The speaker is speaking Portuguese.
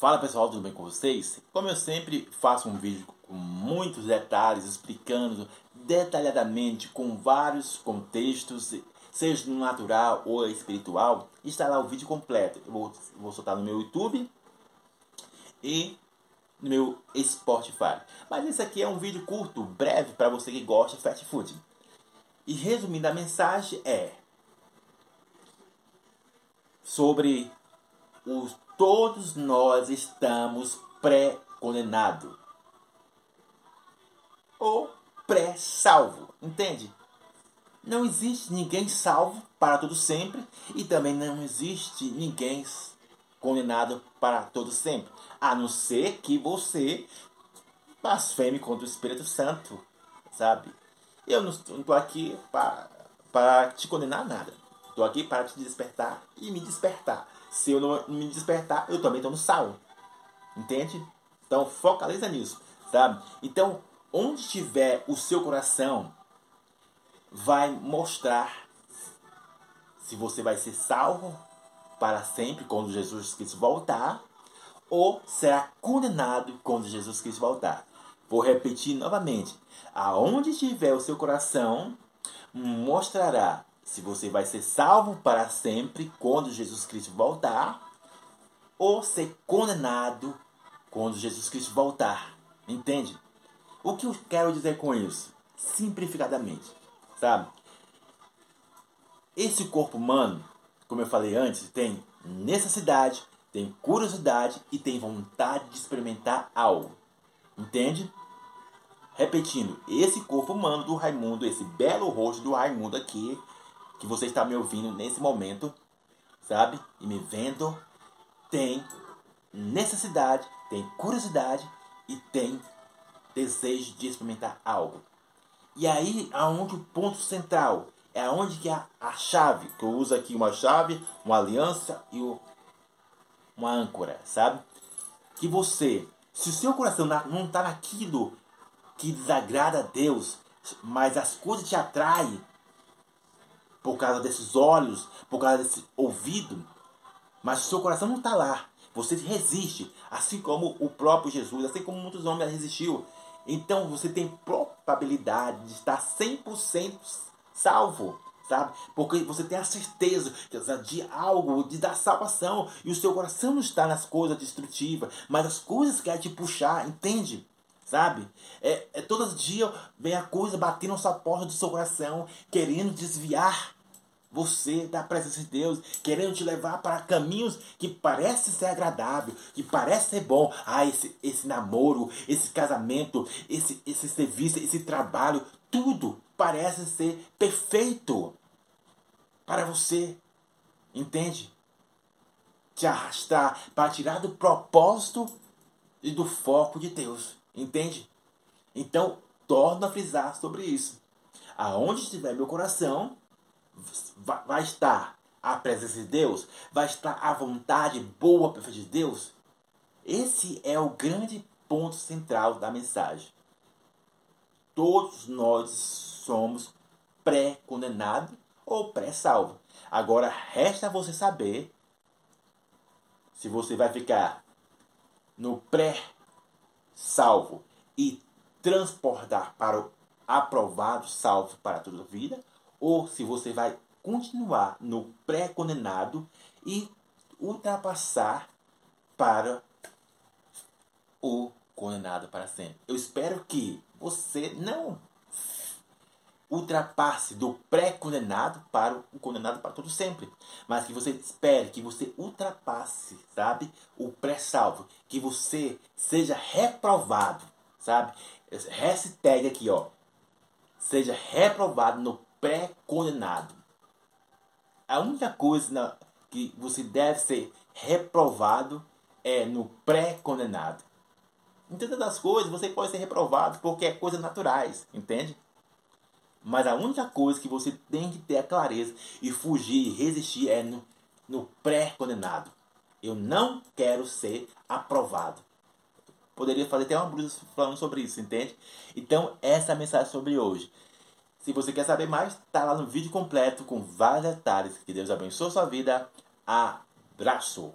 Fala pessoal, tudo bem com vocês? Como eu sempre faço um vídeo com muitos detalhes, explicando detalhadamente com vários contextos, seja no natural ou espiritual, está lá o vídeo completo. Eu vou, vou soltar no meu YouTube e no meu Spotify. Mas esse aqui é um vídeo curto, breve, para você que gosta de fast food. E resumindo a mensagem é sobre os todos nós estamos pré-condenados ou pré-salvo, entende? Não existe ninguém salvo para todo sempre e também não existe ninguém condenado para todo sempre, a não ser que você blasfeme contra o Espírito Santo, sabe? Eu não estou aqui para, te condenar nada. Estou aqui para te despertar e me despertar. Se eu não me despertar, eu também estou no sal. Entende? Então focaliza nisso, sabe? Então, onde estiver o seu coração, vai mostrar se você vai ser salvo para sempre quando Jesus Cristo voltar ou será condenado quando Jesus Cristo voltar. Vou repetir novamente. Aonde estiver o seu coração, mostrará se você vai ser salvo para sempre quando Jesus Cristo voltar, ou ser condenado quando Jesus Cristo voltar. Entende? O que eu quero dizer com isso? Simplificadamente, sabe? Esse corpo humano, como eu falei antes, tem necessidade, tem curiosidade e tem vontade de experimentar algo. Entende? Repetindo, esse corpo humano do Raimundo, esse belo rosto do Raimundo aqui, que você está me ouvindo nesse momento, sabe? E me vendo, tem necessidade, tem curiosidade e tem desejo de experimentar algo. E aí, aonde o ponto central é aonde que a, a chave, que eu uso aqui uma chave, uma aliança e o, uma âncora, sabe? Que você, se o seu coração não está naquilo que desagrada a Deus, mas as coisas te atraem, por causa desses olhos, por causa desse ouvido, mas o seu coração não está lá. Você resiste, assim como o próprio Jesus, assim como muitos homens resistiu. Então você tem probabilidade de estar 100% salvo, sabe? Porque você tem a certeza de algo, de dar salvação, e o seu coração não está nas coisas destrutivas, mas as coisas que querem te puxar, entende? Sabe? É, é todos os dias vem a coisa batendo na sua porta do seu coração, querendo desviar você da presença de Deus, querendo te levar para caminhos que parecem ser agradável, que parece ser bom. Ah, esse, esse namoro, esse casamento, esse, esse serviço, esse trabalho, tudo parece ser perfeito para você. Entende? Te arrastar para tirar do propósito e do foco de Deus. Entende? Então, torno a frisar sobre isso. Aonde estiver meu coração, vai estar a presença de Deus, vai estar a vontade boa, perfeita de Deus. Esse é o grande ponto central da mensagem. Todos nós somos pré-condenados ou pré-salvos. Agora resta você saber se você vai ficar no pré salvo e transportar para o aprovado salvo para toda a vida, ou se você vai continuar no pré-condenado e ultrapassar para o condenado para sempre. Eu espero que você não ultrapasse do pré-condenado para o condenado para todo sempre. Mas que você espere, que você ultrapasse, sabe? O pré-salvo. Que você seja reprovado, sabe? Hashtag aqui, ó. Seja reprovado no pré-condenado. A única coisa na, que você deve ser reprovado é no pré-condenado. Em todas as coisas, você pode ser reprovado porque é coisas naturais, entende? Mas a única coisa que você tem que ter a clareza e fugir e resistir é no, no pré-condenado. Eu não quero ser aprovado. Poderia fazer até uma blusa falando sobre isso, entende? Então, essa é a mensagem sobre hoje. Se você quer saber mais, tá lá no vídeo completo com vários detalhes. Que Deus abençoe sua vida. Abraço!